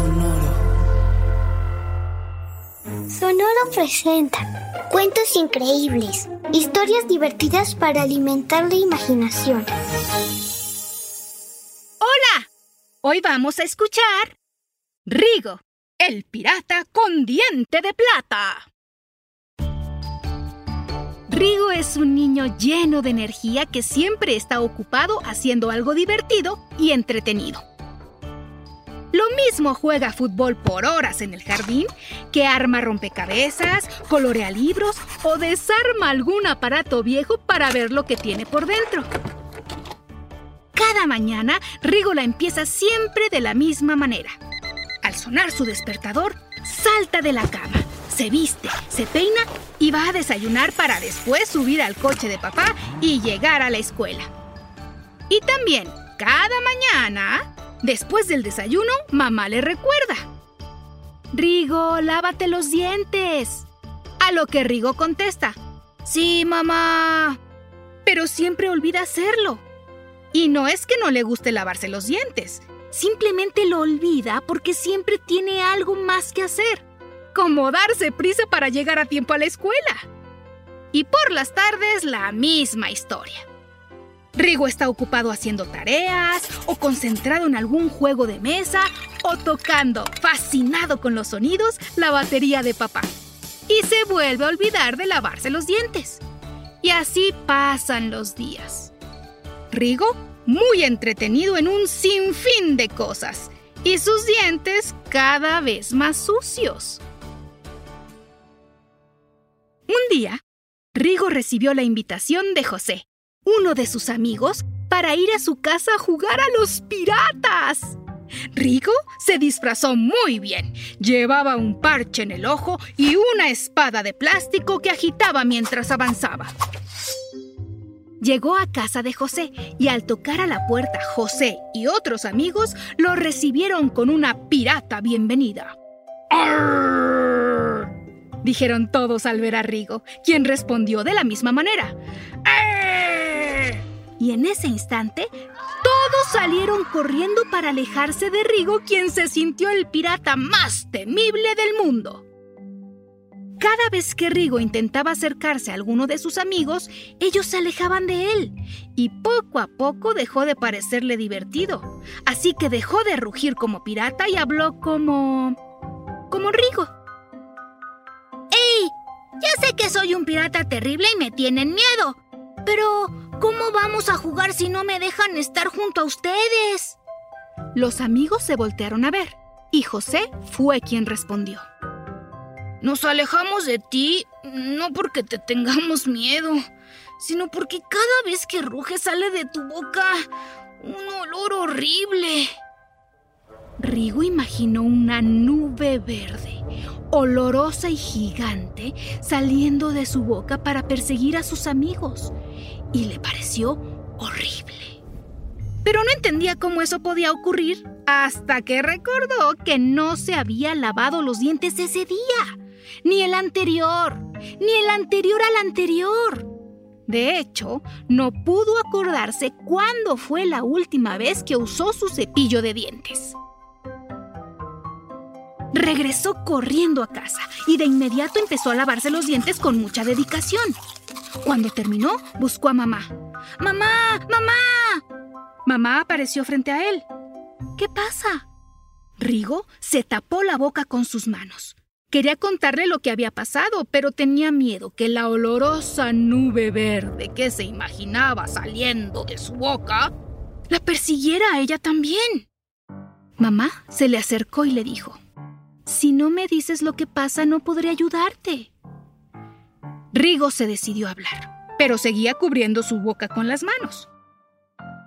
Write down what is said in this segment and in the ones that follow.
Sonoro. Sonoro presenta cuentos increíbles, historias divertidas para alimentar la imaginación. ¡Hola! Hoy vamos a escuchar Rigo, el pirata con diente de plata. Rigo es un niño lleno de energía que siempre está ocupado haciendo algo divertido y entretenido. Lo mismo juega fútbol por horas en el jardín que arma rompecabezas, colorea libros o desarma algún aparato viejo para ver lo que tiene por dentro. Cada mañana, Rigola empieza siempre de la misma manera. Al sonar su despertador, salta de la cama, se viste, se peina y va a desayunar para después subir al coche de papá y llegar a la escuela. Y también, cada mañana, Después del desayuno, mamá le recuerda. Rigo, lávate los dientes. A lo que Rigo contesta. Sí, mamá. Pero siempre olvida hacerlo. Y no es que no le guste lavarse los dientes. Simplemente lo olvida porque siempre tiene algo más que hacer. Como darse prisa para llegar a tiempo a la escuela. Y por las tardes la misma historia. Rigo está ocupado haciendo tareas, o concentrado en algún juego de mesa, o tocando, fascinado con los sonidos, la batería de papá. Y se vuelve a olvidar de lavarse los dientes. Y así pasan los días. Rigo, muy entretenido en un sinfín de cosas, y sus dientes cada vez más sucios. Un día, Rigo recibió la invitación de José, uno de sus amigos para ir a su casa a jugar a los piratas. Rigo se disfrazó muy bien. Llevaba un parche en el ojo y una espada de plástico que agitaba mientras avanzaba. Llegó a casa de José y al tocar a la puerta José y otros amigos lo recibieron con una pirata bienvenida. ¡Arr! Dijeron todos al ver a Rigo, quien respondió de la misma manera. Y en ese instante, todos salieron corriendo para alejarse de Rigo, quien se sintió el pirata más temible del mundo. Cada vez que Rigo intentaba acercarse a alguno de sus amigos, ellos se alejaban de él, y poco a poco dejó de parecerle divertido. Así que dejó de rugir como pirata y habló como... como Rigo. ¡Ey! Ya sé que soy un pirata terrible y me tienen miedo, pero ¿Cómo vamos a jugar si no me dejan estar junto a ustedes? Los amigos se voltearon a ver y José fue quien respondió. Nos alejamos de ti no porque te tengamos miedo, sino porque cada vez que ruge sale de tu boca un olor horrible. Rigo imaginó una nube verde, olorosa y gigante, saliendo de su boca para perseguir a sus amigos y le pareció horrible. Pero no entendía cómo eso podía ocurrir hasta que recordó que no se había lavado los dientes ese día, ni el anterior, ni el anterior al anterior. De hecho, no pudo acordarse cuándo fue la última vez que usó su cepillo de dientes. Regresó corriendo a casa y de inmediato empezó a lavarse los dientes con mucha dedicación. Cuando terminó, buscó a mamá. ¡Mamá! ¡Mamá! Mamá apareció frente a él. ¿Qué pasa? Rigo se tapó la boca con sus manos. Quería contarle lo que había pasado, pero tenía miedo que la olorosa nube verde que se imaginaba saliendo de su boca la persiguiera a ella también. Mamá se le acercó y le dijo, Si no me dices lo que pasa, no podré ayudarte. Rigo se decidió a hablar, pero seguía cubriendo su boca con las manos.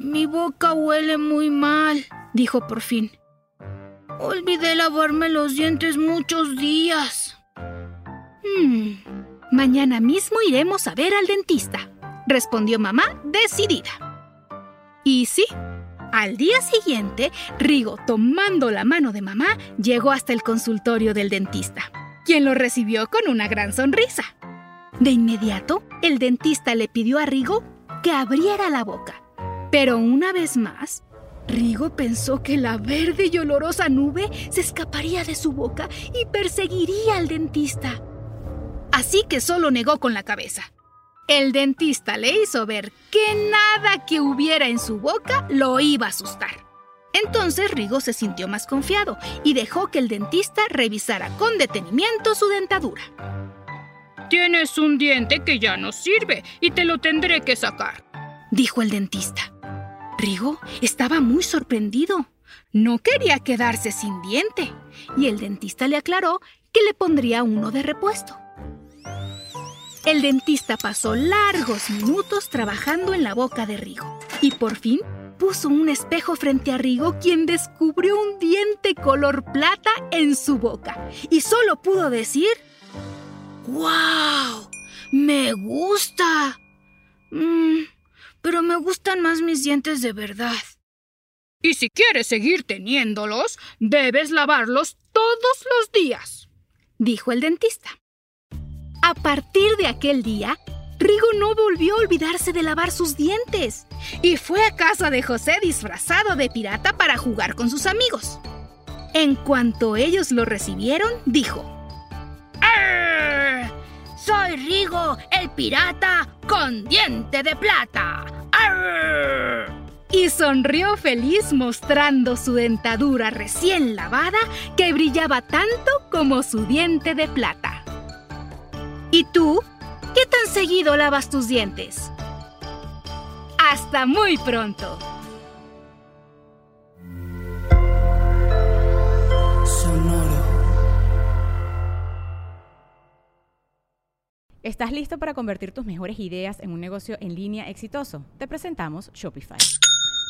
Mi boca huele muy mal, dijo por fin. Olvidé lavarme los dientes muchos días. Hmm, mañana mismo iremos a ver al dentista, respondió mamá decidida. Y sí, al día siguiente, Rigo, tomando la mano de mamá, llegó hasta el consultorio del dentista, quien lo recibió con una gran sonrisa. De inmediato, el dentista le pidió a Rigo que abriera la boca. Pero una vez más, Rigo pensó que la verde y olorosa nube se escaparía de su boca y perseguiría al dentista. Así que solo negó con la cabeza. El dentista le hizo ver que nada que hubiera en su boca lo iba a asustar. Entonces Rigo se sintió más confiado y dejó que el dentista revisara con detenimiento su dentadura. Tienes un diente que ya no sirve y te lo tendré que sacar, dijo el dentista. Rigo estaba muy sorprendido. No quería quedarse sin diente y el dentista le aclaró que le pondría uno de repuesto. El dentista pasó largos minutos trabajando en la boca de Rigo y por fin puso un espejo frente a Rigo quien descubrió un diente color plata en su boca y solo pudo decir ¡Wow! ¡Me gusta! Mm, pero me gustan más mis dientes de verdad. Y si quieres seguir teniéndolos, debes lavarlos todos los días, dijo el dentista. A partir de aquel día, Rigo no volvió a olvidarse de lavar sus dientes y fue a casa de José disfrazado de pirata para jugar con sus amigos. En cuanto ellos lo recibieron, dijo, soy Rigo, el pirata con diente de plata. Y sonrió feliz mostrando su dentadura recién lavada que brillaba tanto como su diente de plata. ¿Y tú? ¿Qué tan seguido lavas tus dientes? Hasta muy pronto. ¿Estás listo para convertir tus mejores ideas en un negocio en línea exitoso? Te presentamos Shopify.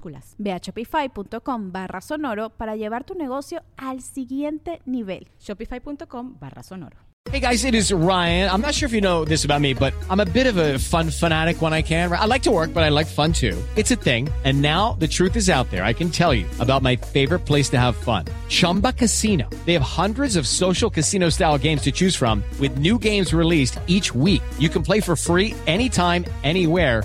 minúsculas Ve a shopify.com barra sonoro para llevar tu negocio al siguiente nivel. Shopify.com barra sonoro. Hey guys, it is Ryan. I'm not sure if you know this about me, but I'm a bit of a fun fanatic when I can. I like to work, but I like fun too. It's a thing. And now the truth is out there. I can tell you about my favorite place to have fun. Chumba Casino. They have hundreds of social casino style games to choose from with new games released each week. You can play for free anytime, anywhere